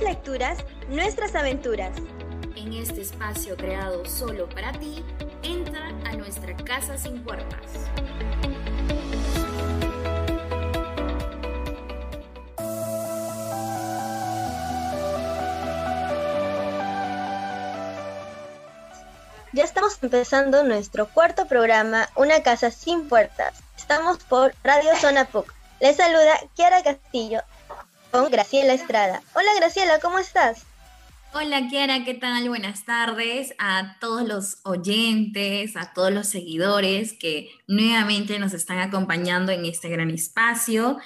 lecturas, nuestras aventuras. En este espacio creado solo para ti, entra a nuestra casa sin puertas. Ya estamos empezando nuestro cuarto programa, Una casa sin puertas. Estamos por Radio Zona PUC. Les saluda Kiara Castillo con Graciela Estrada. Hola Graciela, ¿cómo estás? Hola Kiara, ¿qué tal? Buenas tardes a todos los oyentes, a todos los seguidores que nuevamente nos están acompañando en este gran espacio.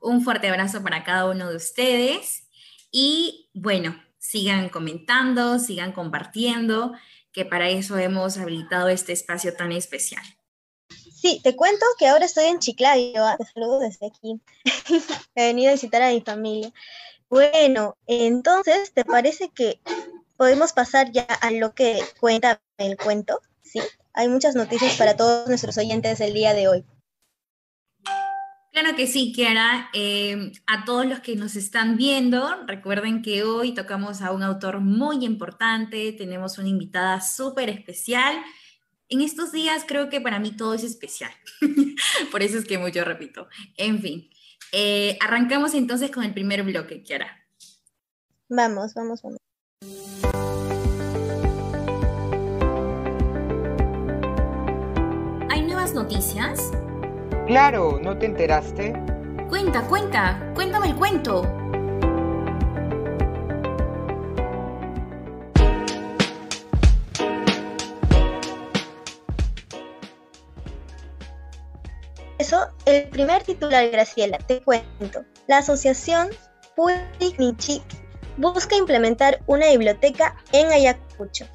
Un fuerte abrazo para cada uno de ustedes y bueno, sigan comentando, sigan compartiendo que para eso hemos habilitado este espacio tan especial. Sí, te cuento que ahora estoy en Chiclayo, ¿ah? te saludo desde aquí. He venido a visitar a mi familia. Bueno, entonces, ¿te parece que podemos pasar ya a lo que cuenta el cuento? Sí, hay muchas noticias para todos nuestros oyentes el día de hoy. Claro que sí, Kiara. Eh, a todos los que nos están viendo, recuerden que hoy tocamos a un autor muy importante, tenemos una invitada súper especial. En estos días creo que para mí todo es especial. Por eso es que mucho repito. En fin, eh, arrancamos entonces con el primer bloque, Kiara. Vamos, vamos, vamos. ¿Hay nuevas noticias? Claro, ¿no te enteraste? Cuenta, cuenta, cuéntame el cuento. El primer titular, Graciela, te cuento. La asociación Puig busca implementar una biblioteca en Ayacucho.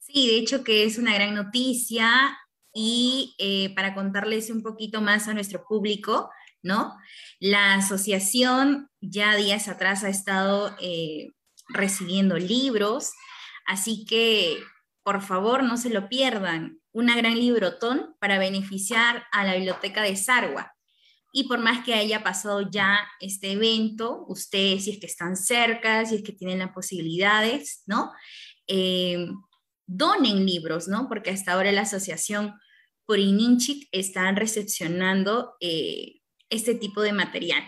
Sí, de hecho que es una gran noticia y eh, para contarles un poquito más a nuestro público, ¿no? La asociación ya días atrás ha estado eh, recibiendo libros, así que por favor no se lo pierdan, una gran librotón para beneficiar a la biblioteca de Sarwa. Y por más que haya pasado ya este evento, ustedes si es que están cerca, si es que tienen las posibilidades, ¿no? Eh, donen libros, ¿no? Porque hasta ahora la asociación Purininchik están recepcionando eh, este tipo de material.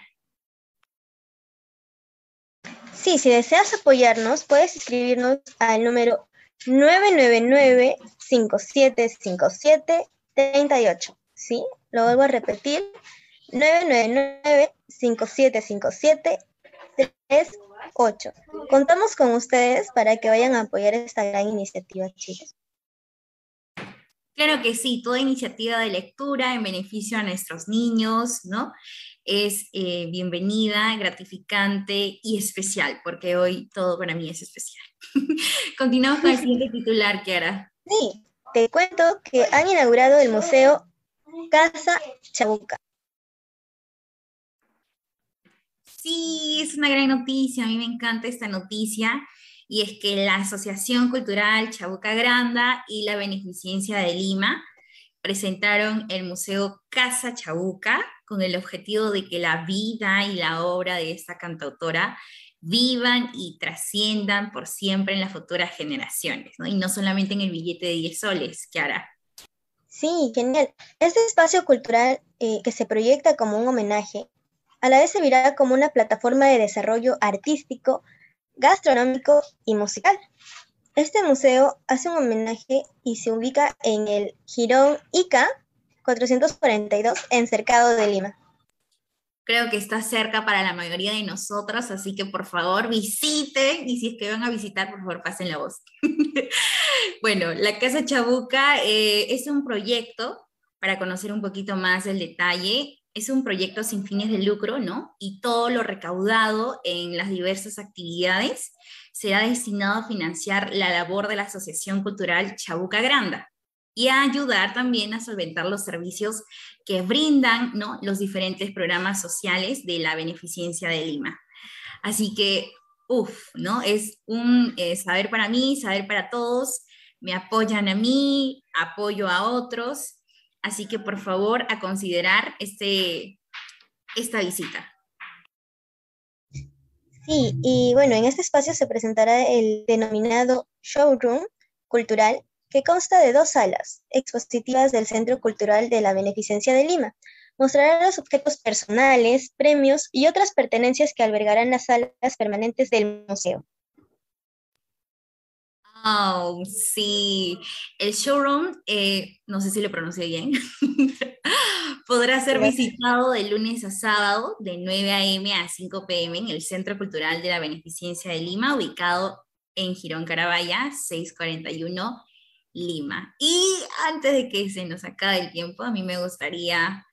Sí, si deseas apoyarnos, puedes escribirnos al número 999-5757-38. ¿Sí? Lo vuelvo a repetir. 999-5757-38. Contamos con ustedes para que vayan a apoyar esta gran iniciativa, chicos. Claro que sí, toda iniciativa de lectura en beneficio a nuestros niños, ¿no? Es eh, bienvenida, gratificante y especial, porque hoy todo para mí es especial. Continuamos con el siguiente titular, Kiara. Sí, te cuento que han inaugurado el Museo Casa Chabuca. Sí, es una gran noticia, a mí me encanta esta noticia y es que la Asociación Cultural Chabuca Granda y la Beneficencia de Lima presentaron el Museo Casa Chabuca con el objetivo de que la vida y la obra de esta cantautora vivan y trasciendan por siempre en las futuras generaciones, ¿no? Y no solamente en el billete de 10 soles, Kiara. Sí, genial. Este espacio cultural eh, que se proyecta como un homenaje, a la vez se verá como una plataforma de desarrollo artístico gastronómico y musical. Este museo hace un homenaje y se ubica en el Girón Ica 442 en Cercado de Lima. Creo que está cerca para la mayoría de nosotros, así que por favor visiten y si es que van a visitar, por favor pasen la voz. bueno, la Casa Chabuca eh, es un proyecto para conocer un poquito más el detalle es un proyecto sin fines de lucro, ¿no? Y todo lo recaudado en las diversas actividades será destinado a financiar la labor de la Asociación Cultural Chabuca Granda y a ayudar también a solventar los servicios que brindan ¿no? los diferentes programas sociales de la beneficencia de Lima. Así que, uff, ¿no? Es un eh, saber para mí, saber para todos, me apoyan a mí, apoyo a otros Así que por favor a considerar este, esta visita. Sí, y bueno, en este espacio se presentará el denominado Showroom Cultural, que consta de dos salas expositivas del Centro Cultural de la Beneficencia de Lima. Mostrará los objetos personales, premios y otras pertenencias que albergarán las salas permanentes del museo. Oh, sí. El showroom, eh, no sé si lo pronuncié bien, podrá ser visitado de lunes a sábado de 9 a.m. a 5 p.m. en el Centro Cultural de la Beneficencia de Lima, ubicado en Girón Carabaya, 641 Lima. Y antes de que se nos acabe el tiempo, a mí me gustaría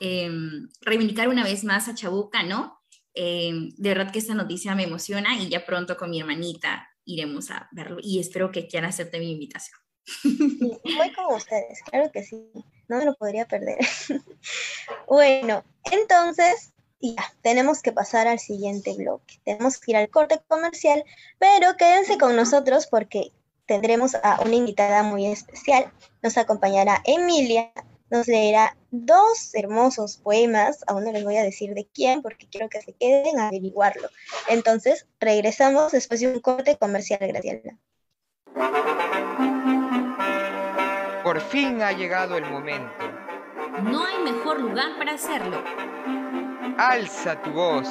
em, reivindicar una vez más a Chabuca, ¿no? Em, de verdad que esta noticia me emociona y ya pronto con mi hermanita iremos a verlo y espero que quieran acepte mi invitación. voy con ustedes, claro que sí, no me lo podría perder. bueno, entonces ya, tenemos que pasar al siguiente bloque. Tenemos que ir al corte comercial, pero quédense con nosotros porque tendremos a una invitada muy especial. Nos acompañará Emilia, nos leerá dos hermosos poemas, aún no les voy a decir de quién porque quiero que se queden a averiguarlo. Entonces, regresamos después de un corte comercial, Graciela. Por fin ha llegado el momento. No hay mejor lugar para hacerlo. Alza tu voz.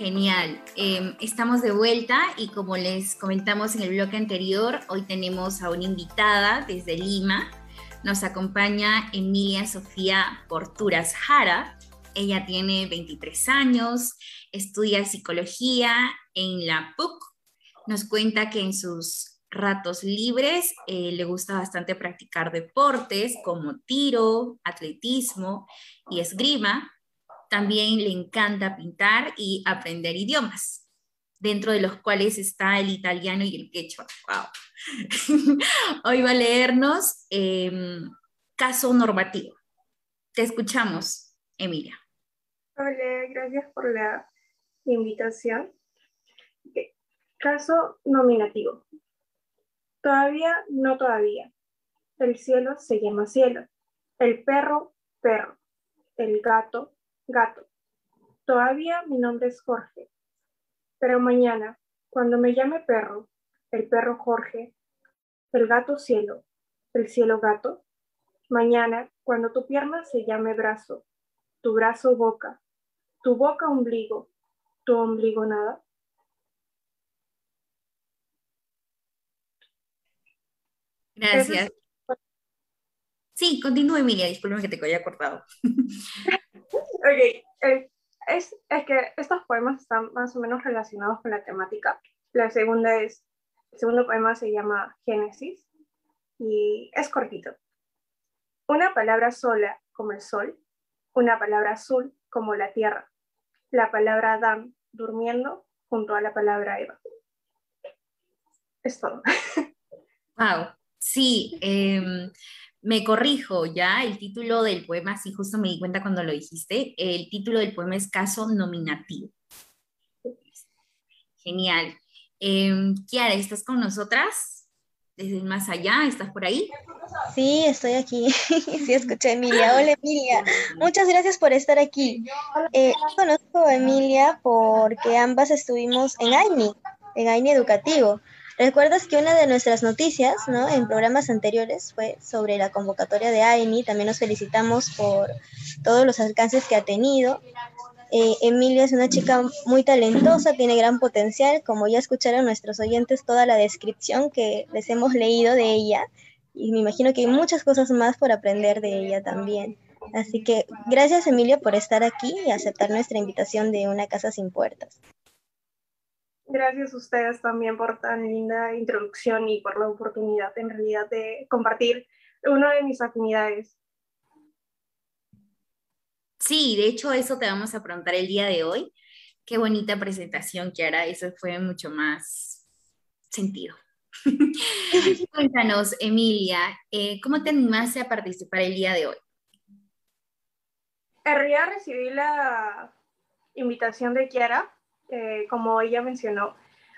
Genial. Em, estamos de vuelta y como les comentamos en el bloque anterior, hoy tenemos a una invitada desde Lima. Nos acompaña Emilia Sofía Porturas Jara. Ella tiene 23 años, estudia psicología en la PUC. Nos cuenta que en sus ratos libres eh, le gusta bastante practicar deportes como tiro, atletismo y esgrima también le encanta pintar y aprender idiomas, dentro de los cuales está el italiano y el quechua. Hoy va a leernos em, caso normativo. Te escuchamos, Emilia. Hola, gracias por la invitación. Caso nominativo. Todavía, no todavía. El cielo se llama cielo. El perro, perro. El gato, Gato. Todavía mi nombre es Jorge. Pero mañana, cuando me llame perro, el perro Jorge, el gato cielo, el cielo gato, mañana, cuando tu pierna se llame brazo, tu brazo boca, tu boca ombligo, tu ombligo nada. Gracias. Sí, continúe, Emilia, disculpe que te haya cortado. Ok, eh, es, es, que estos poemas están más o menos relacionados con la temática. La segunda es, el segundo poema se llama Génesis y es cortito. Una palabra sola como el sol, una palabra azul como la tierra, la palabra Adán durmiendo junto a la palabra Eva. Es todo. Wow, sí. Eh, me corrijo ya, el título del poema, sí, justo me di cuenta cuando lo dijiste, el título del poema es Caso Nominativo. Genial. Eh, Kiara, ¿estás con nosotras? Desde el más allá, ¿estás por ahí? Sí, estoy aquí. sí, escuché a Emilia. Hola, Emilia. Muchas gracias por estar aquí. Eh, conozco a Emilia porque ambas estuvimos en AINI, en AINI Educativo. ¿Recuerdas que una de nuestras noticias, ¿no? En programas anteriores fue sobre la convocatoria de AINI. También nos felicitamos por todos los alcances que ha tenido. Eh, Emilia es una chica muy talentosa, tiene gran potencial. Como ya escucharon nuestros oyentes toda la descripción que les hemos leído de ella. Y me imagino que hay muchas cosas más por aprender de ella también. Así que gracias Emilia por estar aquí y aceptar nuestra invitación de una casa sin puertas. Gracias a ustedes también por tan linda introducción y por la oportunidad en realidad de compartir una de mis afinidades. Sí, de hecho eso te vamos a preguntar el día de hoy. Qué bonita presentación, Kiara, eso fue mucho más sentido. Cuéntanos, Emilia, eh, ¿cómo te animaste a participar el día de hoy? En realidad recibí la invitación de Kiara eh, como ella mencionó,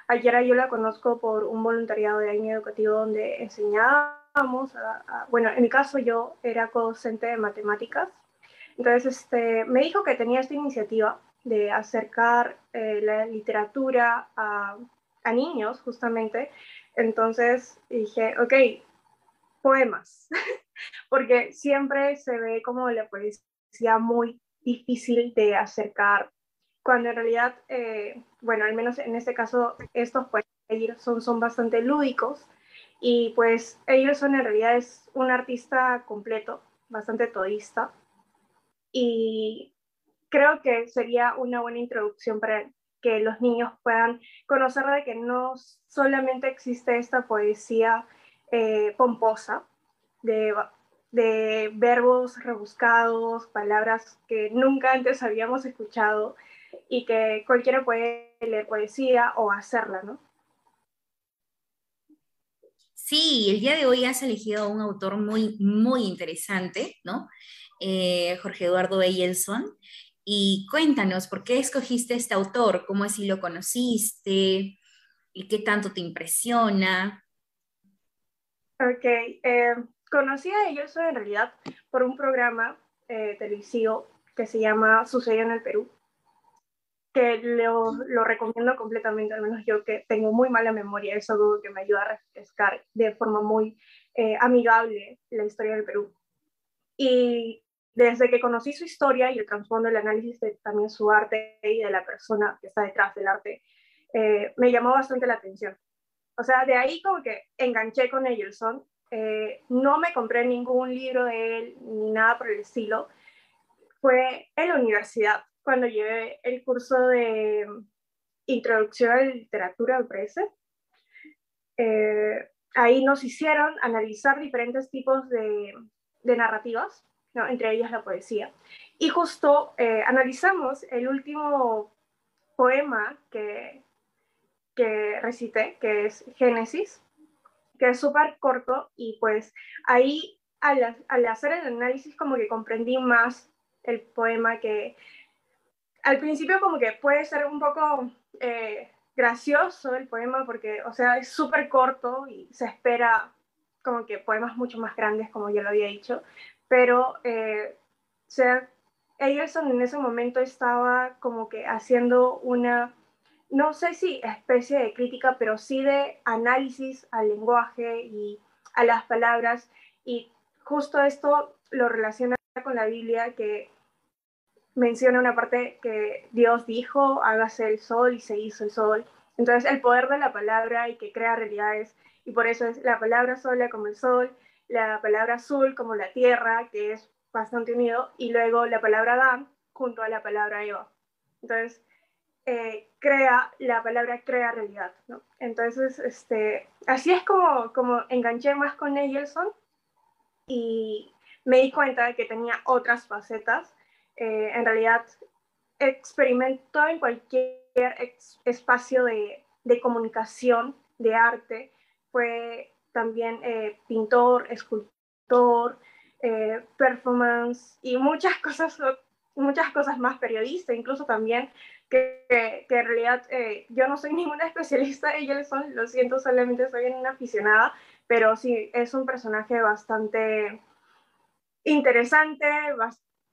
ayer yo la conozco por un voluntariado de año educativo donde enseñábamos, bueno, en mi caso yo era docente de matemáticas, entonces este, me dijo que tenía esta iniciativa de acercar eh, la literatura a, a niños justamente, entonces dije, ok, poemas, porque siempre se ve como la poesía muy difícil de acercar, cuando en realidad, eh, bueno, al menos en este caso, estos poemas son, son bastante lúdicos y pues son en realidad es un artista completo, bastante todista y creo que sería una buena introducción para que los niños puedan conocer de que no solamente existe esta poesía eh, pomposa de, de, verbos rebuscados, palabras que nunca antes habíamos escuchado y que cualquiera puede leer poesía o hacerla, ¿no? Sí, el día de hoy has elegido a un autor muy, muy interesante, ¿no? Eh, Jorge Eduardo Eyelson. Y cuéntanos, ¿por qué escogiste este autor? ¿Cómo así lo conociste? ¿Y qué tanto te impresiona? Ok, eh, conocí a Eyelson en realidad por un programa eh, televisivo que se llama Sucedió en el Perú, que lo, lo, recomiendo completamente, al menos yo que tengo muy mala memoria, es algo que me ayuda a refrescar de forma muy eh, amigable la historia del Perú. Y desde que conocí su historia y el trasfondo, el análisis de también su arte y de la persona que está detrás del arte, eh, me llamó bastante la atención. O sea, de ahí como que enganché con Eyelson. Eh, no me compré ningún libro de él ni nada por el estilo. Fue en la universidad, cuando llevé el curso de Introducción a la Literatura, me parece. Eh, ahí nos hicieron analizar diferentes tipos de, de narrativas entre ellas la poesía. Y justo eh, analizamos el último poema que, que recité, que es Génesis, que es súper corto y pues ahí al, al, hacer el análisis como que comprendí más el poema que al principio como que puede ser un poco eh, gracioso el poema porque, o sea, es súper corto y se espera como que poemas mucho más grandes, como ya lo había dicho, pero eh, sea, Eyerson en ese momento estaba como que haciendo una, no sé si especie de crítica, pero sí de análisis al lenguaje y a las palabras, y justo esto lo relaciona con la Biblia que menciona una parte que Dios dijo, hágase el sol y se hizo el sol. Entonces el poder de la palabra y que crea realidades, y por eso es la palabra sola como el sol, la palabra azul como la tierra, que es bastante unido, y luego la palabra Adán junto a la palabra Eva. Entonces, eh, crea, la palabra crea realidad. Entonces, este, así es como, como enganché más con Nelson y me di cuenta de que tenía otras facetas. Eh, en realidad, experimentó en cualquier espacio de, de comunicación, de arte, fue también eh, pintor, escultor, eh, performance y muchas cosas, muchas cosas más, periodista, incluso también, que, que, en realidad eh, yo no soy ninguna especialista ellos son, lo siento, solamente soy una aficionada, pero sí, es un personaje bastante interesante,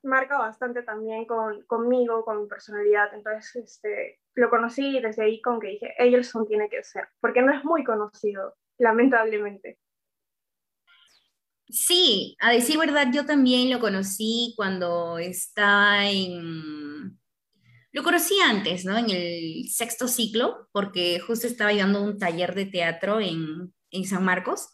marca bastante también con, conmigo, con mi personalidad, entonces este, lo conocí desde ahí con que dije, Elson tiene que ser, porque no es muy conocido lamentablemente. Sí, a decir verdad, yo también lo conocí cuando estaba en... Lo conocí antes, ¿no? En el sexto ciclo, porque justo estaba llevando un taller de teatro en, en San Marcos,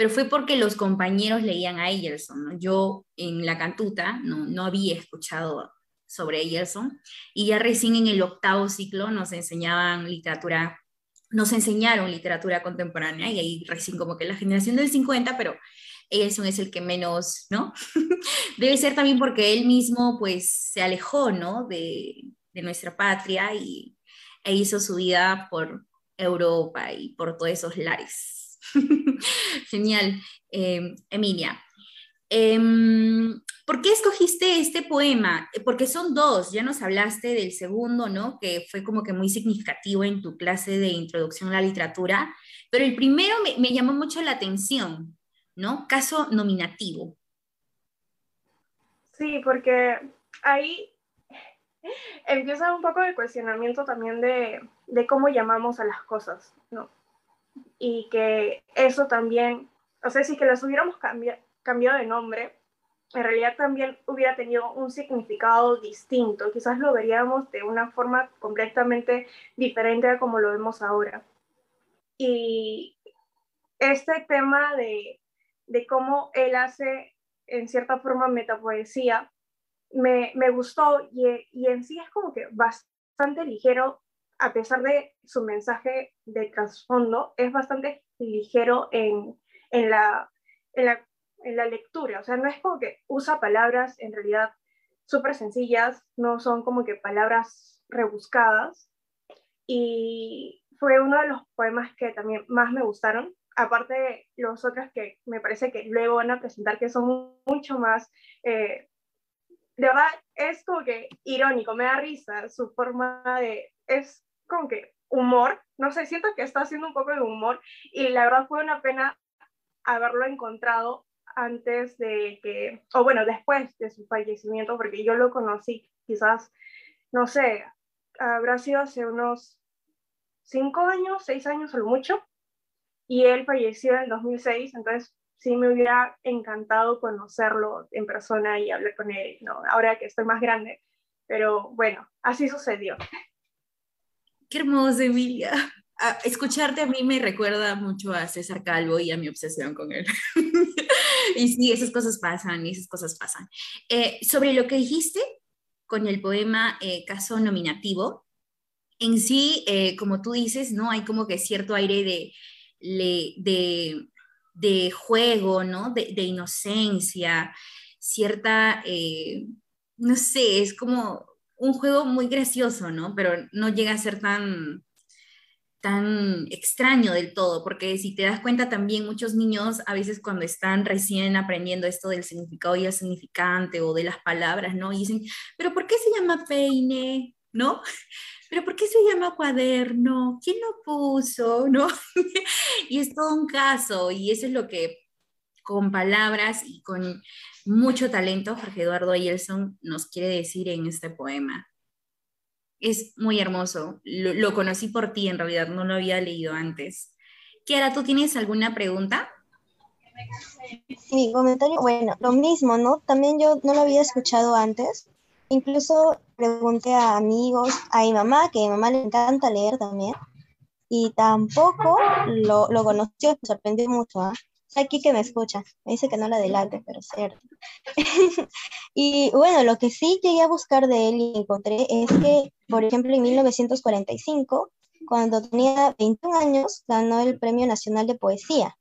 pero fue porque los compañeros leían a Eyerson. Yo en la cantuta no, no había escuchado sobre Eyerson, y ya recién en el octavo ciclo nos enseñaban literatura nos enseñaron literatura contemporánea y ahí recién como que la generación del 50, pero Edison es el que menos, ¿no? Debe ser también porque él mismo pues se alejó, ¿no? De, de nuestra patria y, e hizo su vida por Europa y por todos esos lares. Genial. Em, Emilia, em, ¿Por qué escogiste este poema? Porque son dos, ya nos hablaste del segundo, ¿no? Que fue como que muy significativo en tu clase de introducción a la literatura, pero el primero me, llamó mucho la atención, ¿no? Caso nominativo. Sí, porque ahí empieza un poco el cuestionamiento también de, de cómo llamamos a las cosas, ¿no? Y que eso también, o sea, si que las hubiéramos cambiado de nombre, en realidad también hubiera tenido un significado distinto. Quizás lo veríamos de una forma completamente diferente a como lo vemos ahora. Y este tema de, de cómo él hace, en cierta forma, metapoesía, me, me gustó y, y, en sí es como que bastante ligero, a pesar de su mensaje de trasfondo, es bastante ligero en, en, la, en, la, en la lectura. O sea, no es como que usa palabras en realidad súper sencillas, no son como que palabras rebuscadas. Y fue uno de los poemas que también más me gustaron, aparte de los otros que me parece que luego van a presentar, que son mucho más eh, de verdad es como que irónico, me da risa su forma de, es como que humor, no sé, siento que está haciendo un poco de humor y la verdad fue una pena haberlo encontrado antes de que, o bueno, después de su fallecimiento, porque yo lo conocí quizás, no sé, habrá sido hace unos cinco años, seis años o lo mucho, y él falleció en el 2006, entonces sí me hubiera encantado conocerlo en persona y hablar con él, ¿no? ahora que estoy más grande. Pero bueno, así sucedió. Qué hermoso, Emilia. escucharte a mí me recuerda mucho a César Calvo y a mi obsesión con él. y sí, esas cosas pasan, esas cosas pasan. Eh, sobre lo que dijiste con el poema eh, Caso Nominativo, en sí, eh, como tú dices, ¿no? Hay como que cierto aire de, de de juego, ¿no? De, inocencia, cierta, no sé, es como un juego muy gracioso, ¿no? Pero no llega a ser tan, tan extraño del todo, porque si te das cuenta también muchos niños a veces cuando están recién aprendiendo esto del significado y el significante o de las palabras, ¿no? Y dicen, pero ¿por qué se llama peine? ¿No? pero ¿por qué se llama cuaderno? ¿Quién lo puso? ¿No? y es todo un caso, y eso es lo que con palabras y con mucho talento Jorge Eduardo Ayelson nos quiere decir en este poema. Es muy hermoso. Lo, conocí por ti, en realidad, no lo había leído antes. Kiara, ¿tú tienes alguna pregunta? Mi comentario, bueno, lo mismo, ¿no? También yo no lo había escuchado antes. Incluso pregunté a amigos, a mi mamá, que a mi mamá le encanta leer también, y tampoco lo, lo conoció, me sorprendió mucho. ¿ah? Aquí que me escucha, me dice que no la adelante, pero cierto. y bueno, lo que sí llegué a buscar de él y encontré es que, por ejemplo, en 1945, cuando tenía 21 años, ganó el Premio Nacional de Poesía,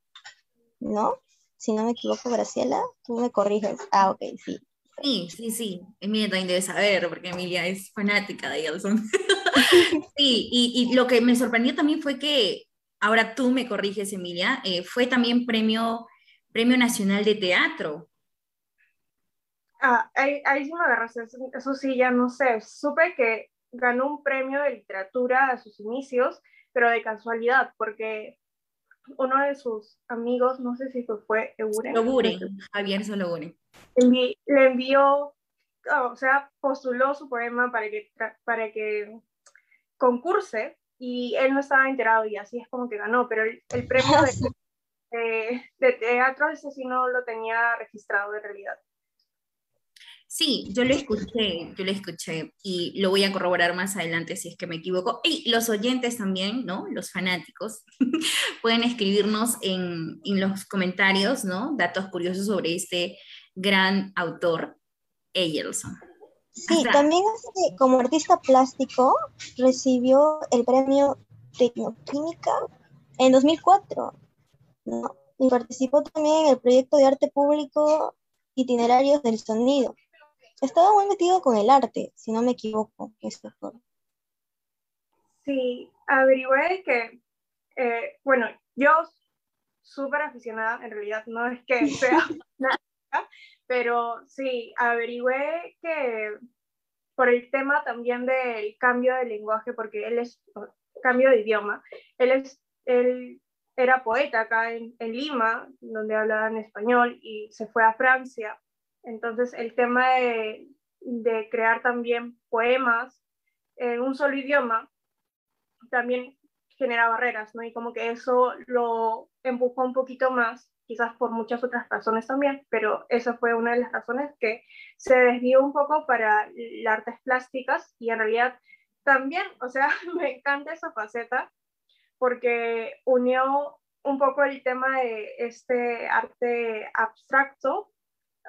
¿no? Si no me equivoco, Graciela, tú me corriges. Ah, ok, sí. Sí, sí, sí. Emilia también debe saber, porque Emilia es fanática de Elson. sí, y, lo que me sorprendió también fue que, ahora tú me corriges, Emilia, eh, fue también premio, premio Nacional de Teatro. Ah, ahí, ahí sí me agarraste, eso, sí, ya no sé. Supe que ganó un premio de literatura a sus inicios, pero de casualidad, porque uno de sus amigos, no sé si fue Eguren. Loguren, Javier Sologuren le envió, o sea, postuló su poema para que, para que concurse y él no estaba enterado y así es como que ganó, pero el, premio de, de, teatro ese sí no lo tenía registrado de realidad. Sí, yo lo escuché, yo lo escuché y lo voy a corroborar más adelante si es que me equivoco. Y los oyentes también, ¿no? Los fanáticos pueden escribirnos en, en los comentarios, ¿no? Datos curiosos sobre este gran autor, Eyelson. Sí, también como artista plástico recibió el premio Tecnoquímica en 2004 y participó también en el proyecto de arte público Itinerarios del Sonido. Estaba muy metido con el arte, si no me equivoco. Sí, averigué que, eh, bueno, yo súper aficionada, en realidad no es que sea pero sí, averigüé que por el tema también del cambio de lenguaje, porque él es cambio de idioma, él es él era poeta acá en, Lima, donde hablaban español, y se fue a Francia. Entonces, el tema de, de crear también poemas en un solo idioma también genera barreras, ¿no? Y como que eso lo empujó un poquito más, quizás por muchas otras razones también, pero esa fue una de las razones que se desvió un poco para las artes plásticas y en realidad también, o sea, me encanta esa faceta porque unió un poco el tema de este arte abstracto,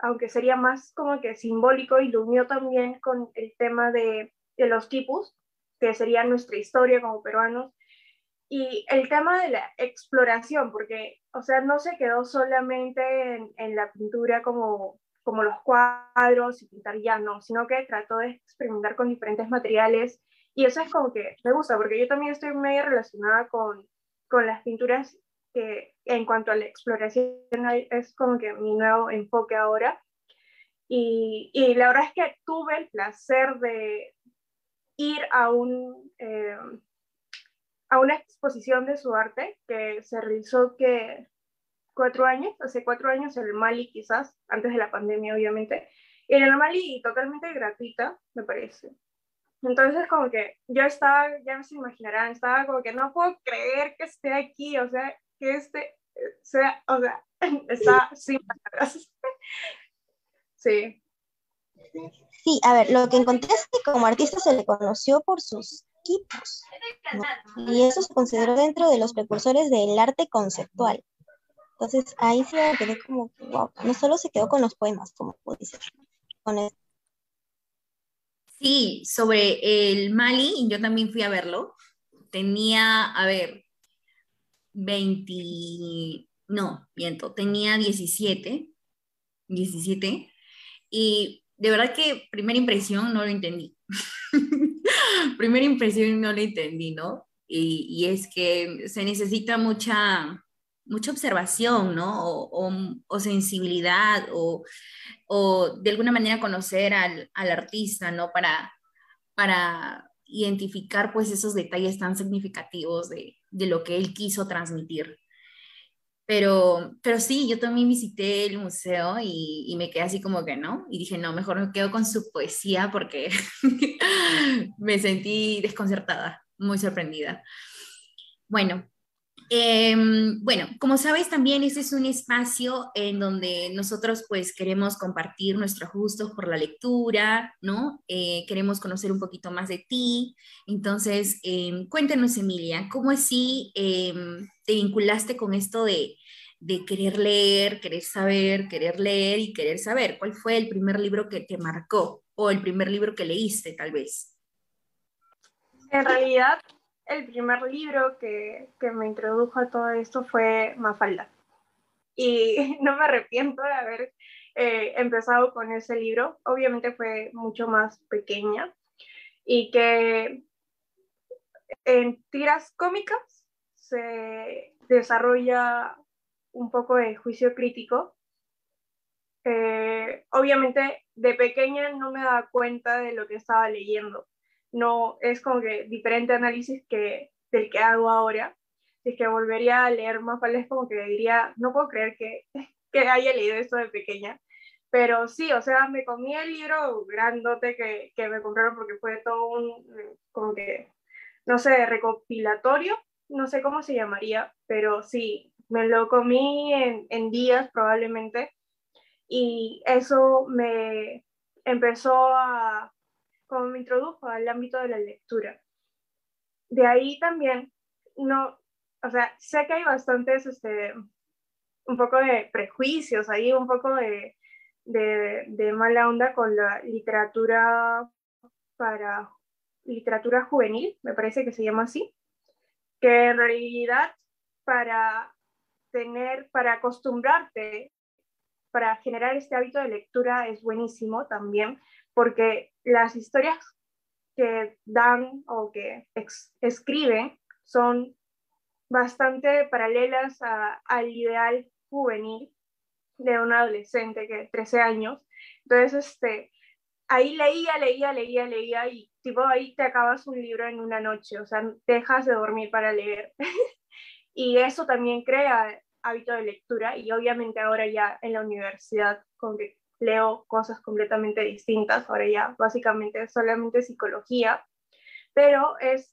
aunque sería más como que simbólico, y lo unió también con el tema de, de los tipos, que sería nuestra historia como peruanos, y el tema de la exploración, porque, o sea, no se quedó solamente en, en la pintura como, como los cuadros y pintar ya, no, sino que trató de experimentar con diferentes materiales y eso es como que me gusta, porque yo también estoy medio relacionada con, con las pinturas que en cuanto a la exploración es como que mi nuevo enfoque ahora. Y, y la verdad es que tuve el placer de ir a, un, eh, a una exposición de su arte que se realizó que cuatro años, hace cuatro años en el Mali quizás, antes de la pandemia obviamente, en el Mali totalmente gratuita, me parece. Entonces, como que yo estaba, ya se imaginarán, estaba como que no puedo creer que esté aquí, o sea, que este sea, o sea, está sin palabras. Sí. Sí, a ver, lo que encontré es que como artista se le conoció por sus y eso se consideró dentro de los precursores del arte conceptual. Entonces ahí sí me quedé como, wow, no solo se quedó con los poemas, como dices, con el Sí, sobre el Mali, yo también fui a verlo. Tenía, a ver, 20, no, miento, tenía 17, 17, y de verdad que primera impresión no lo entendí. primera impresión no lo entendí, ¿no? Y, y, es que se necesita mucha, mucha observación, ¿no? O, o, sensibilidad, o, o, de alguna manera conocer al, al, artista, ¿no? Para, para identificar pues esos detalles tan significativos de, de lo que él quiso transmitir. Pero, pero sí, yo también visité el museo y, y, me quedé así como que no. Y dije, no, mejor me quedo con su poesía porque me sentí desconcertada, muy sorprendida. Bueno, Em, bueno, como sabes también este es un espacio en donde nosotros pues queremos compartir nuestros gustos por la lectura, ¿no? Eh, queremos conocer un poquito más de ti. Entonces, em, cuéntanos Emilia, ¿cómo así em, te vinculaste con esto de, de querer leer, querer saber, querer leer y querer saber? ¿Cuál fue el primer libro que te marcó o el primer libro que leíste tal vez? En realidad el primer libro que, me introdujo a todo esto fue Mafalda. Y no me arrepiento de haber eh, empezado con ese libro. Obviamente fue mucho más pequeña y que en tiras cómicas se desarrolla un poco de juicio crítico. Eh, obviamente de pequeña no me daba cuenta de lo que estaba leyendo no es como que diferente análisis que del que hago ahora. Si es que volvería a leer más es como que diría, no puedo creer que, que haya leído esto de pequeña. Pero sí, o sea, me comí el libro grandote que, que me compraron porque fue todo un, como que, no sé, recopilatorio, no sé cómo se llamaría, pero sí, me lo comí en, en días probablemente y eso me empezó a, como me introdujo al ámbito de la lectura. De ahí también, no, o sea, sé que hay bastantes, este, un poco de prejuicios ahí, un poco de, de, mala onda con la literatura para literatura juvenil, me parece que se llama así, que en realidad para tener, para acostumbrarte, para generar este hábito de lectura es buenísimo también, porque las historias que dan o que escriben son bastante paralelas al ideal juvenil de un adolescente que 13 años. Entonces, este, ahí leía, leía, leía, leía y tipo ahí te acabas un libro en una noche, o sea, dejas de dormir para leer. y eso también crea hábito de lectura y obviamente ahora ya en la universidad con que leo cosas completamente distintas, ahora ya básicamente solamente psicología, pero es,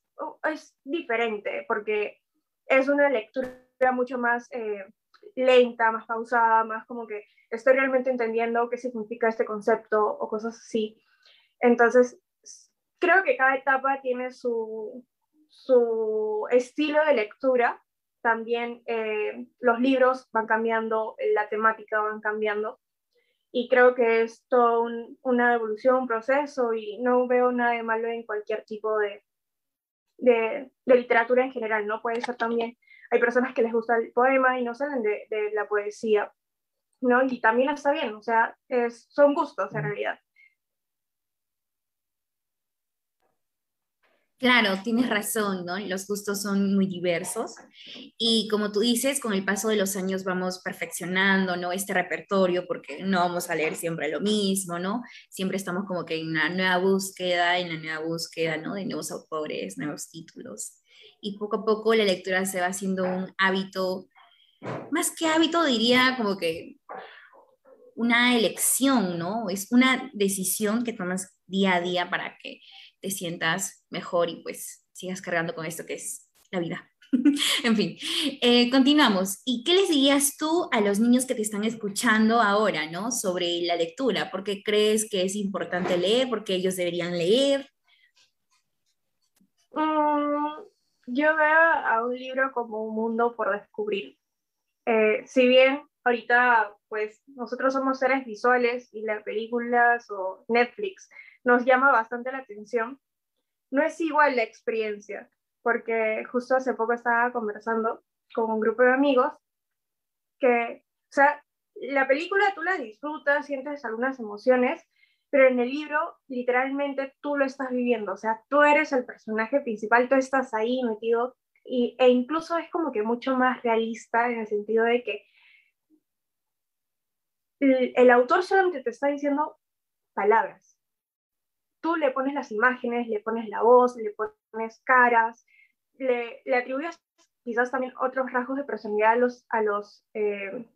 es diferente porque es una lectura mucho más eh, lenta, más pausada, más como que estoy realmente entendiendo qué significa este concepto o cosas así. Entonces, creo que cada etapa tiene su, su estilo de lectura. También eh, los libros van cambiando, la temática van cambiando. Y creo que es toda una evolución, un proceso, y no veo nada de malo en cualquier tipo de, de, de literatura en general, ¿no? Puede ser también hay personas que les gusta el poema y no salen de, de la poesía, ¿no? Y también está bien, o sea, es, son gustos en realidad. Claro, tienes razón, ¿no? Los gustos son muy diversos y como tú dices, con el paso de los años vamos perfeccionando, ¿no? Este repertorio porque no vamos a leer siempre lo mismo, ¿no? Siempre estamos como que en una nueva búsqueda, en la nueva búsqueda, ¿no? De nuevos autores, nuevos títulos y poco a poco la lectura se va haciendo un hábito, más que hábito diría como que una elección, ¿no? Es una decisión que tomas día a día para que te sientas mejor y pues sigas cargando con esto que es la vida. en fin, eh, continuamos. ¿Y qué les dirías tú a los niños que te están escuchando ahora, ¿no? Sobre la lectura. ¿Por qué crees que es importante leer? ¿Por qué ellos deberían leer? Mm, yo veo a un libro como un mundo por descubrir. Eh, si bien ahorita, pues nosotros somos seres visuales y las películas o Netflix nos llama bastante la atención, no es igual la experiencia, porque justo hace poco estaba conversando con un grupo de amigos que, o sea, la película tú la disfrutas, sientes algunas emociones, pero en el libro literalmente tú lo estás viviendo, o sea, tú eres el personaje principal, tú estás ahí metido y, e incluso es como que mucho más realista en el sentido de que el, autor solamente te está diciendo palabras. Tú le pones las imágenes, le pones la voz, le pones caras, le, le atribuyes quizás también otros rasgos de personalidad a los, a los, eh,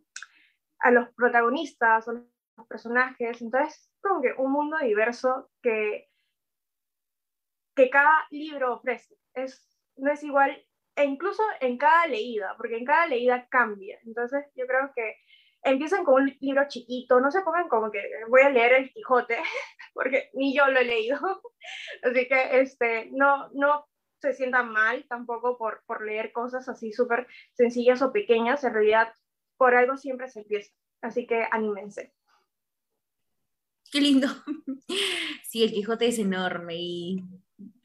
a los protagonistas o los personajes. Entonces, como que un mundo diverso que, que cada libro ofrece. Es, no es igual, e incluso en cada leída, porque en cada leída cambia. Entonces yo creo que empiezan con un libro chiquito, no se pongan como que voy a leer el Quijote, porque ni yo lo he leído. Así que este, no, no se sientan mal tampoco por, por leer cosas así súper sencillas o pequeñas. En realidad, por algo siempre se empieza. Así que anímense qué lindo. Sí, el Quijote es enorme y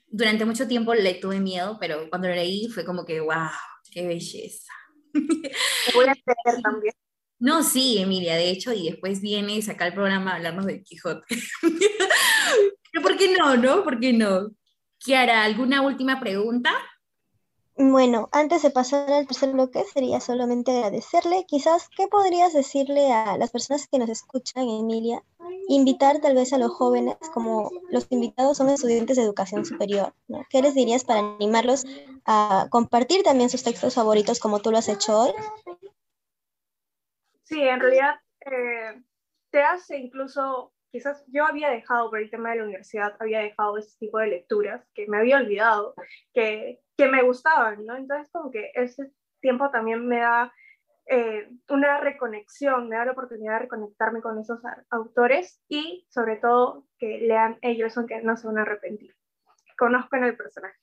durante mucho tiempo le tuve miedo, pero cuando lo leí fue como que, wow, qué belleza. Voy a hacer también. No, sí, Emilia, de hecho, y después viene sacar el programa a hablarnos del Quijote. pero ¿por qué no, no? ¿Por qué no? Kiara, ¿alguna última pregunta? Bueno, antes de pasar al tercer bloque, sería solamente agradecerle. Quizás, ¿qué podrías decirle a las personas que nos escuchan, Emilia? Invitar tal vez a los jóvenes, como los invitados son estudiantes de educación superior, ¿no? ¿Qué les dirías para animarlos a compartir también sus textos favoritos como tú lo has hecho hoy? Sí, en realidad eh, te hace incluso quizás yo había dejado por el tema de la universidad, había dejado ese tipo de lecturas que me había olvidado, que, que me gustaban, ¿no? Entonces como que ese tiempo también me da eh, una reconexión, me da la oportunidad de reconectarme con esos autores y sobre todo que lean ellos aunque no se van a arrepentir, conozcan el personaje.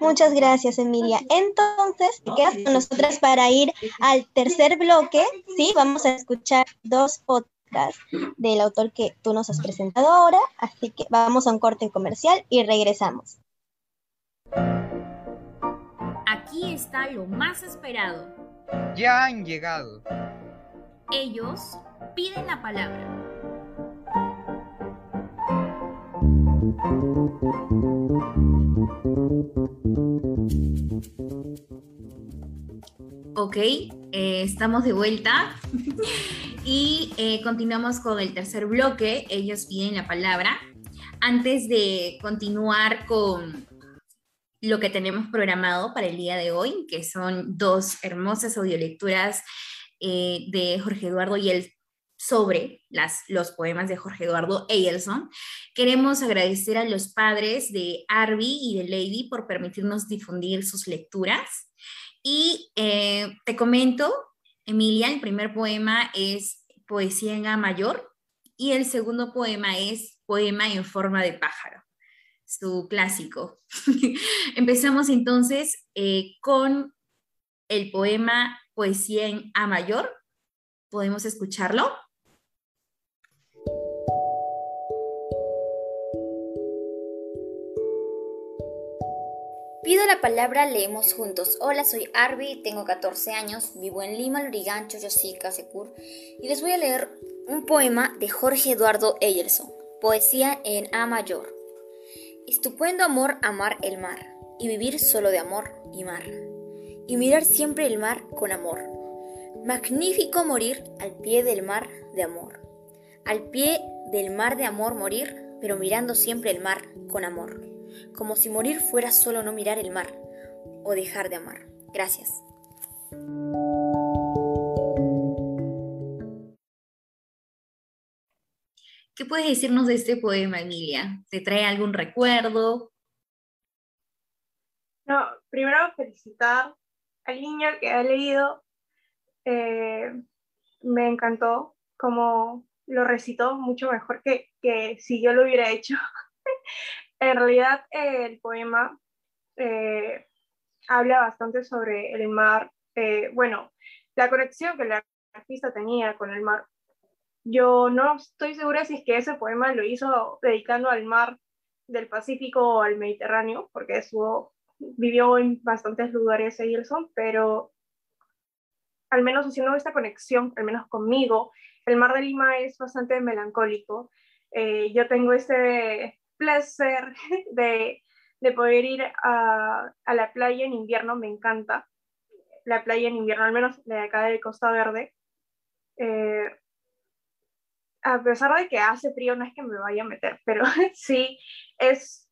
Muchas gracias, Emilia. Entonces, te quedas con nosotras para ir al tercer bloque. Sí, vamos a escuchar dos podcasts del autor que tú nos has presentado ahora, así que vamos a un corte comercial y regresamos. Aquí está lo más esperado. Ya han llegado. Ellos piden la palabra. Ok, eh, estamos de vuelta. y eh, continuamos con el tercer bloque, ellos piden la palabra. Antes de continuar con lo que tenemos programado para el día de hoy, que son dos hermosas audiolecturas eh, de Jorge Eduardo y el sobre las, los poemas de Jorge Eduardo Eyelson. Queremos agradecer a los padres de Arby y de Lady por permitirnos difundir sus lecturas. Y eh, te comento, Emilia, el primer poema es Poesía en A mayor y el segundo poema es Poema en forma de pájaro, su clásico. Empezamos entonces eh, con el poema Poesía en A mayor. ¿Podemos escucharlo? Pido la palabra, leemos juntos. Hola, soy Arby, tengo 14 años, vivo en Lima, Lurigancho, Yosica, Secur, y les voy a leer un poema de Jorge Eduardo Eyerson, poesía en A mayor. Estupendo amor amar el mar, y vivir solo de amor y mar, y mirar siempre el mar con amor. Magnífico morir al pie del mar de amor, al pie del mar de amor morir, pero mirando siempre el mar con amor como si morir fuera solo no mirar el mar o dejar de amar. Gracias. ¿Qué puedes decirnos de este poema, Emilia? ¿Te trae algún recuerdo? No, primero felicitar al niño que ha leído. Eh, me encantó como lo recitó mucho mejor que, que si yo lo hubiera hecho. En realidad, el poema eh, habla bastante sobre el mar, eh, bueno, la conexión que el artista tenía con el mar. Yo no estoy segura si es que ese poema lo hizo dedicando al mar del Pacífico o al Mediterráneo, porque estuvo, vivió en bastantes lugares Egilson, pero al menos haciendo esta conexión, al menos conmigo, el mar de Lima es bastante melancólico. Eh, yo tengo este placer de, poder ir a, la playa en invierno, me encanta. La playa en invierno, al menos de acá de Costa Verde. Eh, a pesar de que hace frío, no es que me vaya a meter, pero sí es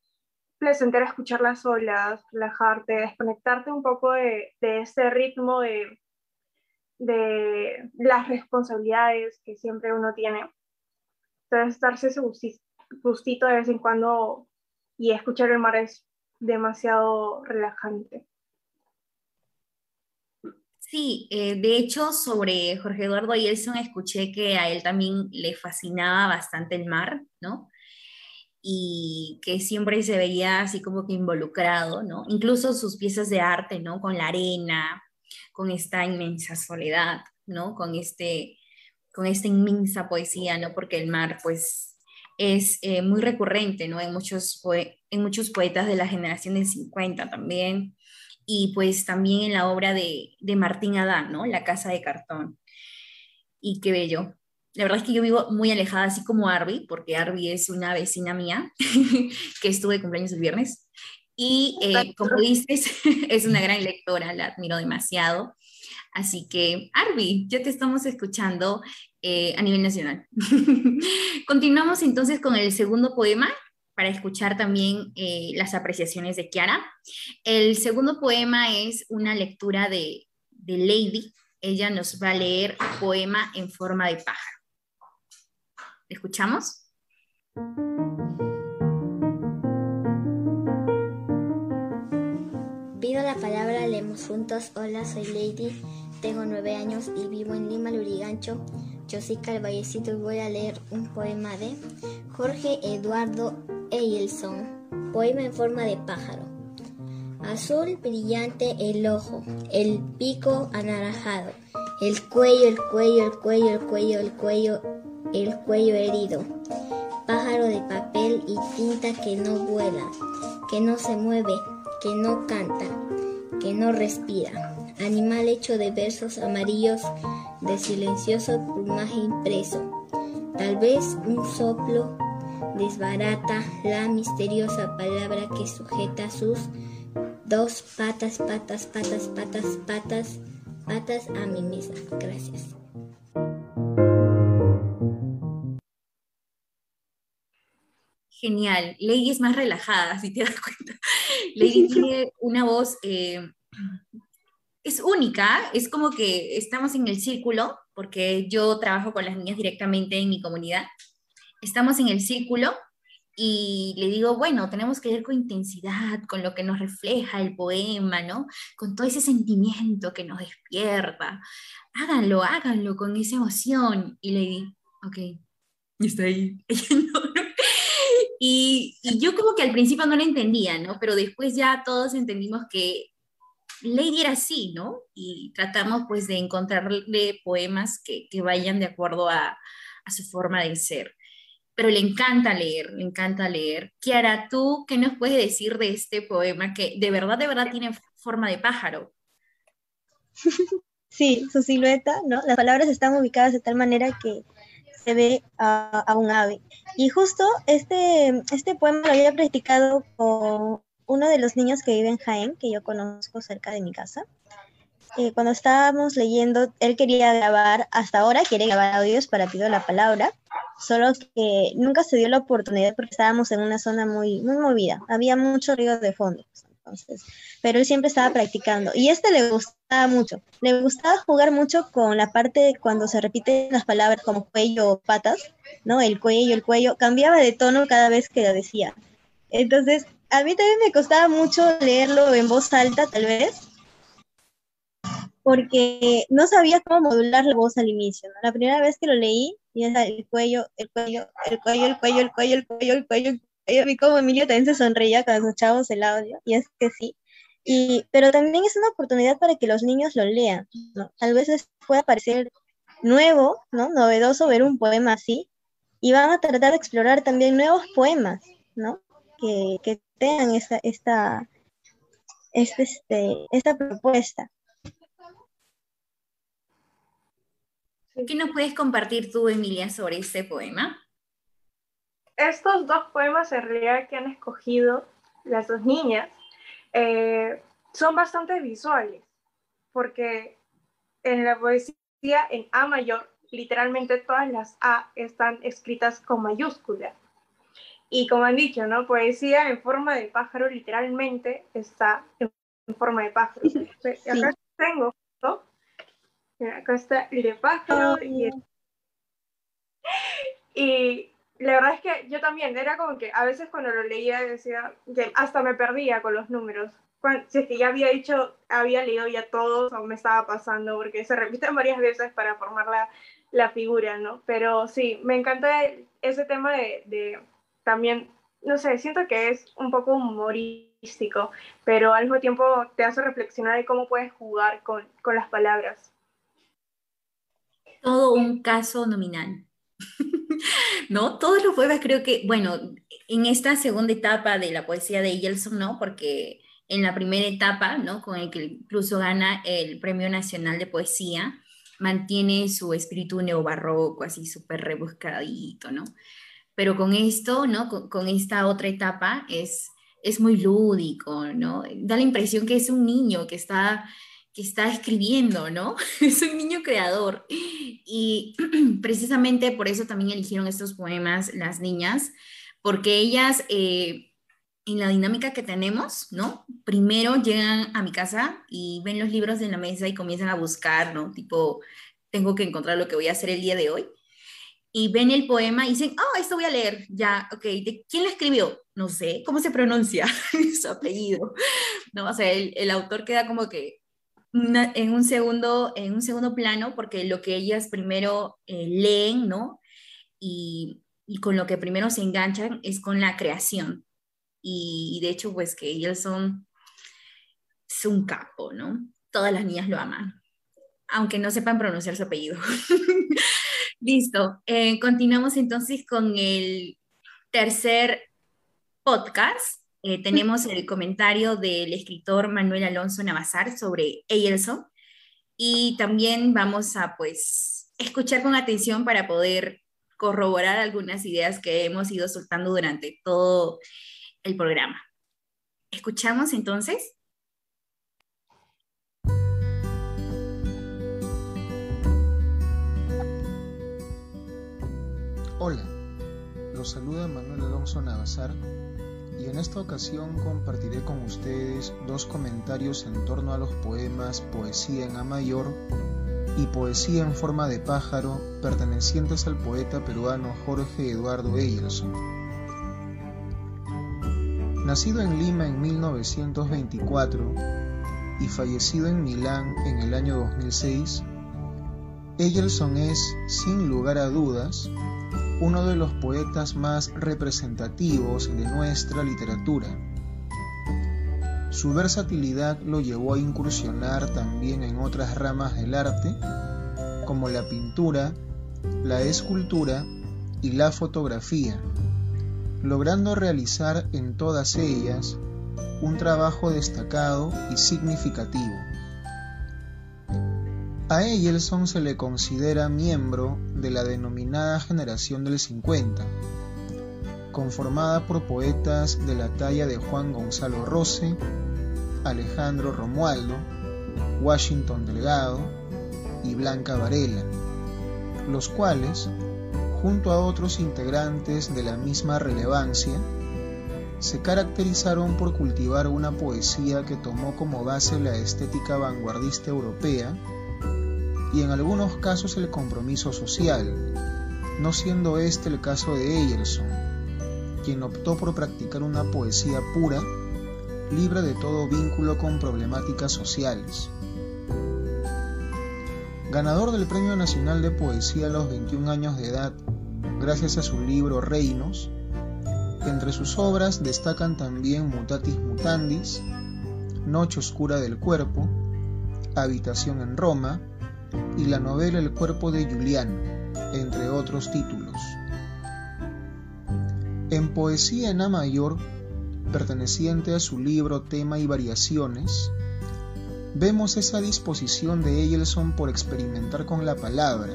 placentero escuchar las olas, relajarte, desconectarte un poco de, de ese ritmo de, de las responsabilidades que siempre uno tiene. Entonces, darse ese gustito de vez en cuando y escuchar el mar es demasiado relajante. Sí, eh, de hecho sobre Jorge Eduardo Ayelson escuché que a él también le fascinaba bastante el mar, ¿no? Y que siempre se veía así como que involucrado, ¿no? Incluso sus piezas de arte, ¿no? Con la arena, con esta inmensa soledad, ¿no? Con, este, con esta inmensa poesía, ¿no? Porque el mar, pues, es eh, muy recurrente, ¿no? En muchos, en muchos poetas de la generación del 50 también, y pues también en la obra de, de Martín Adán, ¿no? La casa de cartón. Y qué bello. La verdad es que yo vivo muy alejada, así como Arby, porque Arby es una vecina mía que estuve de cumpleaños el viernes. Y eh, como dices, es una gran lectora, la admiro demasiado. Así que, Arby, ya te estamos escuchando eh, a nivel nacional. Continuamos entonces con el segundo poema para escuchar también eh, las apreciaciones de Kiara. El segundo poema es una lectura de, de Lady. Ella nos va a leer poema en forma de pájaro. ¿Escuchamos? Pido la palabra, leemos juntos. Hola, soy Lady, tengo nueve años y vivo en Lima, Lurigancho. Yo soy Calvallecito y voy a leer un poema de Jorge Eduardo Eyelson. Poema en forma de pájaro. Azul brillante el ojo, el pico anaranjado, el cuello, el cuello, el cuello, el cuello, el cuello, el cuello herido. Pájaro de papel y tinta que no vuela, que no se mueve, que no canta, que no respira animal hecho de versos amarillos de silencioso plumaje impreso. Tal vez un soplo desbarata la misteriosa palabra que sujeta sus dos patas, patas, patas, patas, patas, patas a mi mesa. Gracias. Genial. Lady es más relajada, si te das cuenta. Lady tiene una voz eh, es única, es como que estamos en el círculo, porque yo trabajo con las niñas directamente en mi comunidad. Estamos en el círculo y le digo, bueno, tenemos que ir con intensidad, con lo que nos refleja el poema, ¿no? Con todo ese sentimiento que nos despierta. Háganlo, háganlo con esa emoción. Y le di, ok, y está ahí. y, y yo como que al principio no lo entendía, ¿no? Pero después ya todos entendimos que Lady era así, ¿no? Y tratamos pues de encontrarle poemas que, que vayan de acuerdo a, a su forma de ser pero le encanta leer, le encanta leer. Kiara, ¿tú qué nos puedes decir de este poema que de verdad, de verdad tiene forma de pájaro? Sí, su silueta, ¿no? Las palabras están ubicadas de tal manera que se ve a, un ave. Y justo este, este poema lo había practicado con uno de los niños que vive en Jaén, que yo conozco cerca de mi casa. Eh, cuando estábamos leyendo, él quería grabar, hasta ahora quiere grabar audios para Pido la Palabra, solo que nunca se dio la oportunidad porque estábamos en una zona muy, muy movida, había mucho ruido de fondo, entonces, pero él siempre estaba practicando y este le gustaba mucho, le gustaba jugar mucho con la parte de cuando se repiten las palabras como cuello o patas, ¿no? El cuello, el cuello, cambiaba de tono cada vez que lo decía. Entonces, a mí también me costaba mucho leerlo en voz alta, tal vez, porque no sabía cómo modular la voz al inicio. La primera vez que lo leí, y el cuello, el cuello, el cuello, el cuello, el cuello, el cuello, el cuello, el cuello. Vi como Emilio también se sonreía cuando escuchábamos el audio, y es que sí. Y, pero también es una oportunidad para que los niños lo lean, ¿no? Tal vez les pueda parecer nuevo, ¿no? Novedoso ver un poema así, y van a tratar de explorar también nuevos poemas, ¿no? Que, que tengan esta, esta, este, este, esta propuesta. ¿Qué nos puedes compartir tú, Emilia, sobre este poema? Estos dos poemas en realidad que han escogido las dos niñas eh, son bastante visuales, porque en la poesía en A mayor, literalmente todas las A están escritas con mayúscula. Y como han dicho, ¿no? Poesía en forma de pájaro literalmente está en forma de pájaro. Acá tengo acá está el de pájaro y, y la verdad es que yo también, era como que a veces cuando lo leía decía que hasta me perdía con los números. si es que ya había dicho, había leído ya todos o me estaba pasando, porque se repiten varias veces para formar la, la figura, ¿no? Pero sí, me encanta ese tema de, de, también, no sé, siento que es un poco humorístico, pero al mismo tiempo te hace reflexionar de cómo puedes jugar con, con las palabras todo un caso nominal. ¿No? Todos los poemas creo que, bueno, en esta segunda etapa de la poesía de Yelson, ¿no? Porque en la primera etapa, ¿no? Con el que incluso gana el Premio Nacional de Poesía, mantiene su espíritu neobarroco, así súper rebuscadito, ¿no? Pero con esto, ¿no? Con, esta otra etapa es, es muy lúdico, ¿no? Da la impresión que es un niño que está que está escribiendo, ¿no? es un niño creador. Y precisamente por eso también eligieron estos poemas las niñas, porque ellas, eh, en la dinámica que tenemos, ¿no? Primero llegan a mi casa y ven los libros en la mesa y comienzan a buscar, ¿no? Tipo, tengo que encontrar lo que voy a hacer el día de hoy. Y ven el poema y dicen, oh, esto voy a leer. Ya, ok, ¿de quién lo escribió? No sé, ¿cómo se pronuncia su apellido? No, o sea, el, el autor queda como que, en, un segundo, en un segundo plano, porque lo que ellas primero eh, leen, ¿no? Y, y, con lo que primero se enganchan es con la creación. Y, de hecho, pues que ellos son es un capo, ¿no? Todas las niñas lo aman, aunque no sepan pronunciar su apellido. Listo. Eh, continuamos entonces con el tercer podcast eh, tenemos el comentario del escritor Manuel Alonso Navazar sobre Eyelson y también vamos a pues escuchar con atención para poder corroborar algunas ideas que hemos ido soltando durante todo el programa. ¿Escuchamos entonces? Hola, los saluda Manuel Alonso Navazar y en esta ocasión compartiré con ustedes dos comentarios en torno a los poemas Poesía en A mayor y Poesía en forma de pájaro pertenecientes al poeta peruano Jorge Eduardo Eyerson. Nacido en Lima en 1924 y fallecido en Milán en el año 2006, Eyerson es, sin lugar a dudas, uno de los poetas más representativos de nuestra literatura. Su versatilidad lo llevó a incursionar también en otras ramas del arte, como la pintura, la escultura y la fotografía, logrando realizar en todas ellas un trabajo destacado y significativo. A Eyelson se le considera miembro de la denominada generación del 50, conformada por poetas de la talla de Juan Gonzalo Rose, Alejandro Romualdo, Washington Delgado y Blanca Varela, los cuales, junto a otros integrantes de la misma relevancia, se caracterizaron por cultivar una poesía que tomó como base la estética vanguardista europea y en algunos casos el compromiso social, no siendo este el caso de Eyerson, quien optó por practicar una poesía pura, libre de todo vínculo con problemáticas sociales. Ganador del Premio Nacional de Poesía a los 21 años de edad, gracias a su libro Reinos, entre sus obras destacan también Mutatis Mutandis, Noche Oscura del Cuerpo, Habitación en Roma, y la novela El cuerpo de Julián, entre otros títulos. En Poesía en A mayor, perteneciente a su libro Tema y Variaciones, vemos esa disposición de Eyelson por experimentar con la palabra,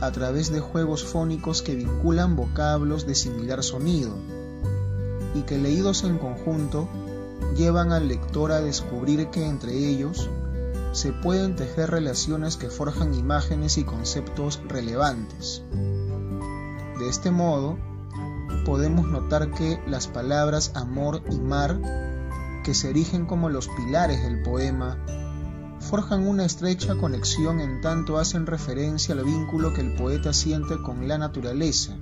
a través de juegos fónicos que vinculan vocablos de similar sonido, y que leídos en conjunto llevan al lector a descubrir que entre ellos se pueden tejer relaciones que forjan imágenes y conceptos relevantes. De este modo, podemos notar que las palabras amor y mar, que se erigen como los pilares del poema, forjan una estrecha conexión en tanto hacen referencia al vínculo que el poeta siente con la naturaleza,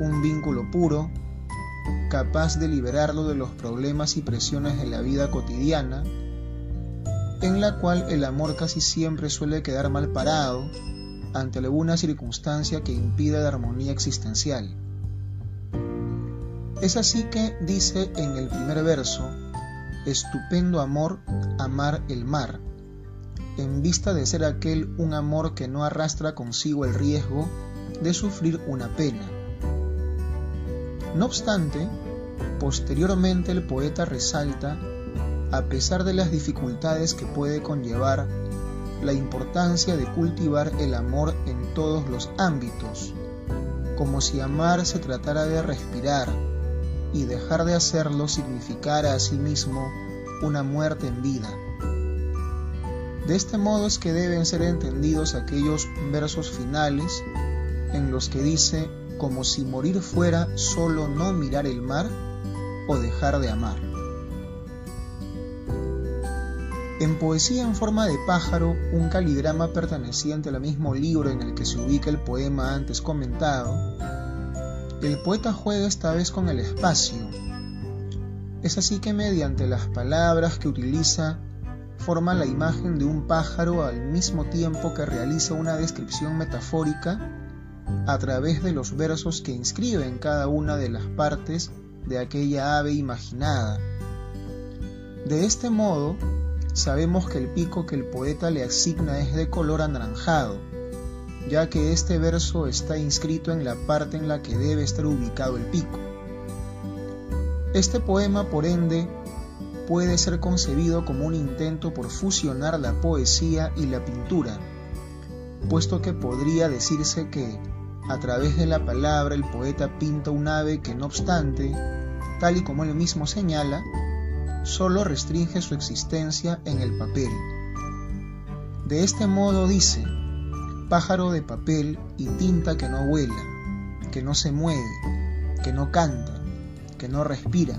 un vínculo puro, capaz de liberarlo de los problemas y presiones de la vida cotidiana, en la cual el amor casi siempre suele quedar mal parado ante alguna circunstancia que impida la armonía existencial. Es así que dice en el primer verso, estupendo amor, amar el mar, en vista de ser aquel un amor que no arrastra consigo el riesgo de sufrir una pena. No obstante, posteriormente el poeta resalta a pesar de las dificultades que puede conllevar la importancia de cultivar el amor en todos los ámbitos, como si amar se tratara de respirar y dejar de hacerlo significara a sí mismo una muerte en vida. De este modo es que deben ser entendidos aquellos versos finales en los que dice como si morir fuera solo no mirar el mar o dejar de amar. En Poesía en forma de pájaro, un caligrama perteneciente al mismo libro en el que se ubica el poema antes comentado, el poeta juega esta vez con el espacio. Es así que mediante las palabras que utiliza, forma la imagen de un pájaro al mismo tiempo que realiza una descripción metafórica a través de los versos que inscriben cada una de las partes de aquella ave imaginada. De este modo, sabemos que el pico que el poeta le asigna es de color anaranjado, ya que este verso está inscrito en la parte en la que debe estar ubicado el pico. Este poema, por ende, puede ser concebido como un intento por fusionar la poesía y la pintura, puesto que podría decirse que, a través de la palabra, el poeta pinta un ave que no obstante, tal y como él mismo señala, solo restringe su existencia en el papel. De este modo dice, pájaro de papel y tinta que no vuela, que no se mueve, que no canta, que no respira.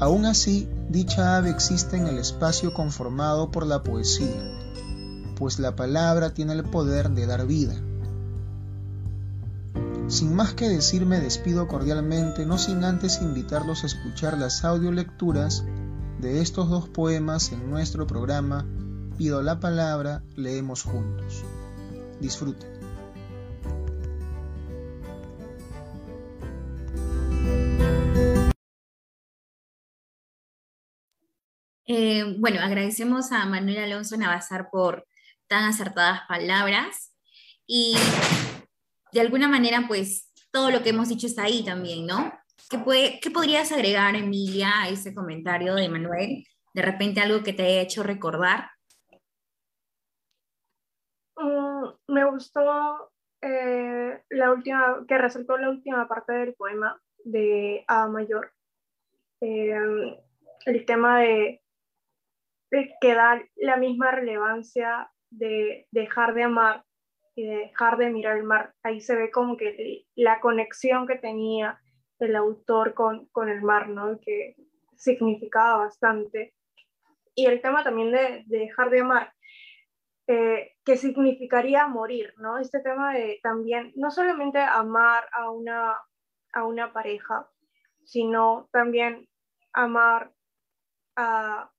Aún así, dicha ave existe en el espacio conformado por la poesía, pues la palabra tiene el poder de dar vida. Sin más que decir, me despido cordialmente, no sin antes invitarlos a escuchar las audiolecturas de estos dos poemas en nuestro programa Pido la palabra, leemos juntos. Disfruten. Eh, bueno, agradecemos a Manuel Alonso Navazar por tan acertadas palabras y de alguna manera, pues todo lo que hemos dicho está ahí también, ¿no? ¿Qué, puede, qué podrías agregar, Emilia, a ese comentario de Manuel? De repente algo que te haya hecho recordar. Mm, me gustó eh, la última, que resaltó la última parte del poema de A Mayor. Eh, el tema de, de que da la misma relevancia de dejar de amar y dejar de mirar el mar. Ahí se ve como que la conexión que tenía el autor con, con el mar, ¿no? Que significaba bastante. Y el tema también de, dejar de amar, eh, que significaría morir, ¿no? Este tema de también, no solamente amar a una, a una pareja, sino también amar a,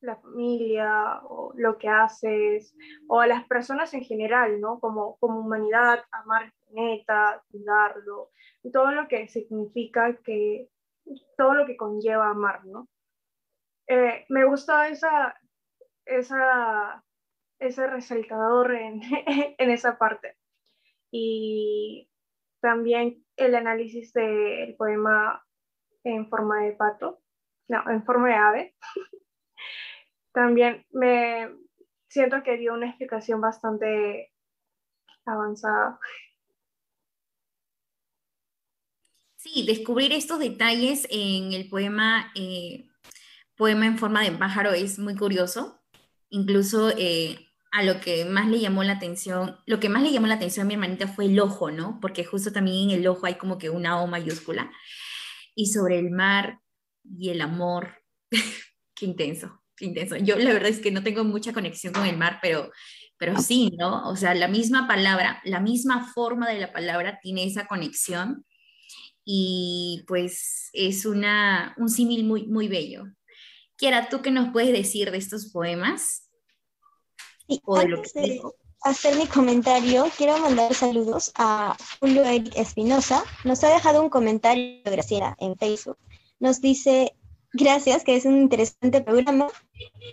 la familia o lo que haces o a las personas en general, ¿no? Como, como humanidad, amar el planeta, cuidarlo, todo lo que significa que, todo lo que conlleva amar, ¿no? Eh, me gustó esa, esa, ese resaltador en, en esa parte. Y también el análisis del poema en forma de pato, no, en forma de ave, también me siento que dio una explicación bastante avanzada. Sí, descubrir estos detalles en el poema, eh, poema en forma de pájaro es muy curioso. Incluso eh, a lo que más le llamó la atención, lo que más le llamó la atención a mi hermanita fue el ojo, ¿no? Porque justo también en el ojo hay como que una O mayúscula. Y sobre el mar y el amor, qué intenso intenso. Yo la verdad es que no tengo mucha conexión con el mar, pero, pero sí, ¿no? O sea, la misma palabra, la misma forma de la palabra tiene esa conexión y pues es una, un símil muy, muy bello. Kiara, ¿tú qué nos puedes decir de estos poemas? Sí, antes de hacer mi comentario, quiero mandar saludos a Julio Eric Espinosa. Nos ha dejado un comentario, Graciela, en Facebook. Nos dice, Gracias, que es un interesante programa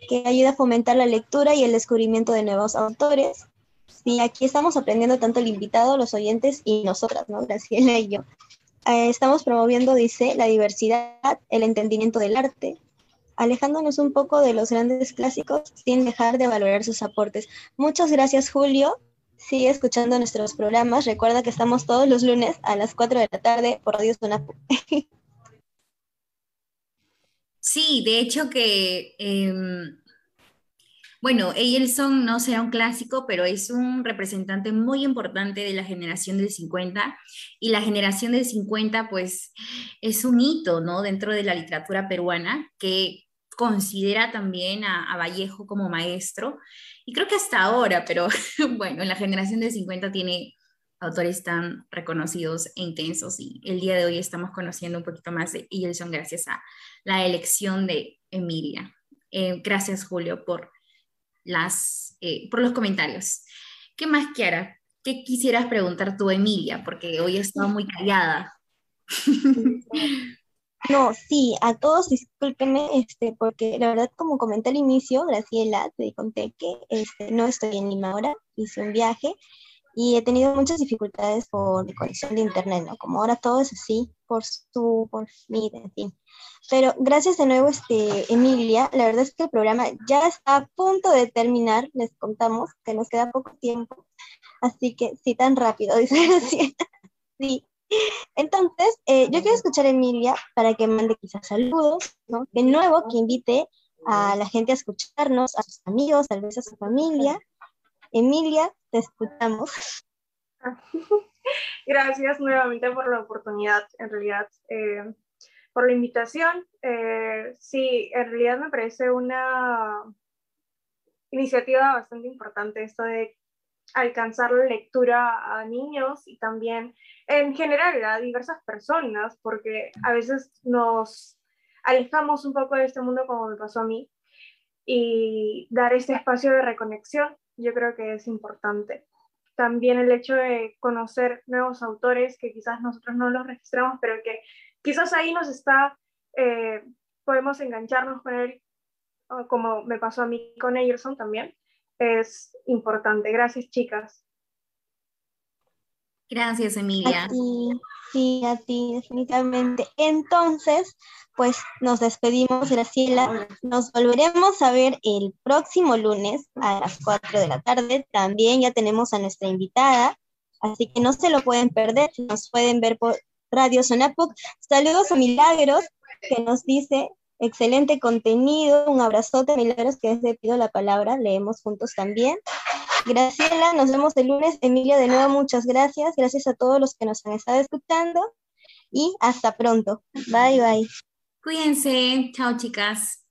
que ayuda a fomentar la lectura y el descubrimiento de nuevos autores. Y aquí estamos aprendiendo tanto el invitado, los oyentes y nosotras, ¿no? Graciela y yo. Eh, estamos promoviendo, dice, la diversidad, el entendimiento del arte, alejándonos un poco de los grandes clásicos sin dejar de valorar sus aportes. Muchas gracias, Julio. Sigue escuchando nuestros programas. Recuerda que estamos todos los lunes a las 4 de la tarde por Radio Sunapu. Sí, de hecho que, em, bueno, Eielson no será un clásico, pero es un representante muy importante de la generación del 50 y la generación del 50 pues es un hito, ¿no? Dentro de la literatura peruana que considera también a, a Vallejo como maestro y creo que hasta ahora, pero bueno, la generación del 50 tiene autores tan reconocidos e intensos y el día de hoy estamos conociendo un poquito más de Eielson gracias a la elección de Emilia. Eh, gracias, Julio, por, las, eh, por los comentarios. ¿Qué más, Kiara? ¿Qué quisieras preguntar tú, Emilia? Porque hoy he estado muy callada. No, sí, a todos discúlpenme, este, porque la verdad, como comenté al inicio, Graciela, te conté que este, no estoy en Lima ahora, hice un viaje y he tenido muchas dificultades por conexión de internet, ¿no? Como ahora todo es así, por su, por mí, en fin. Pero gracias de nuevo, este, Emilia, la verdad es que el programa ya está a punto de terminar, les contamos que nos queda poco tiempo, así que sí, tan rápido, dice Sí. Entonces, eh, yo quiero escuchar a Emilia para que mande quizás saludos, ¿no? De nuevo, que invite a la gente a escucharnos, a sus amigos, tal vez a su familia. Emilia, escuchamos. Gracias nuevamente por la oportunidad, en realidad, eh, por la invitación. Eh, sí, en realidad me parece una iniciativa bastante importante esto de alcanzar la lectura a niños y también en general a diversas personas, porque a veces nos alejamos un poco de este mundo como me pasó a mí y dar este espacio de reconexión yo creo que es importante. También el hecho de conocer nuevos autores que quizás nosotros no los registramos, pero que quizás ahí nos está, eh, podemos engancharnos con él, como me pasó a mí con Ayerson también, es importante. Gracias, chicas. Gracias, Emilia. A sí, a ti, definitivamente. Entonces, pues nos despedimos, Graciela. Nos volveremos a ver el próximo lunes a las 4 de la tarde. También ya tenemos a nuestra invitada, así que no se lo pueden perder. Nos pueden ver por Radio Sonapuc. Saludos a Milagros, que nos dice excelente contenido. Un abrazote, Milagros, que desde pido la palabra. Leemos juntos también. Graciela, nos vemos el lunes. Emilia, de nuevo, muchas gracias. Gracias a todos los que nos han estado escuchando y hasta pronto. Bye, bye. Cuídense. Chao, chicas.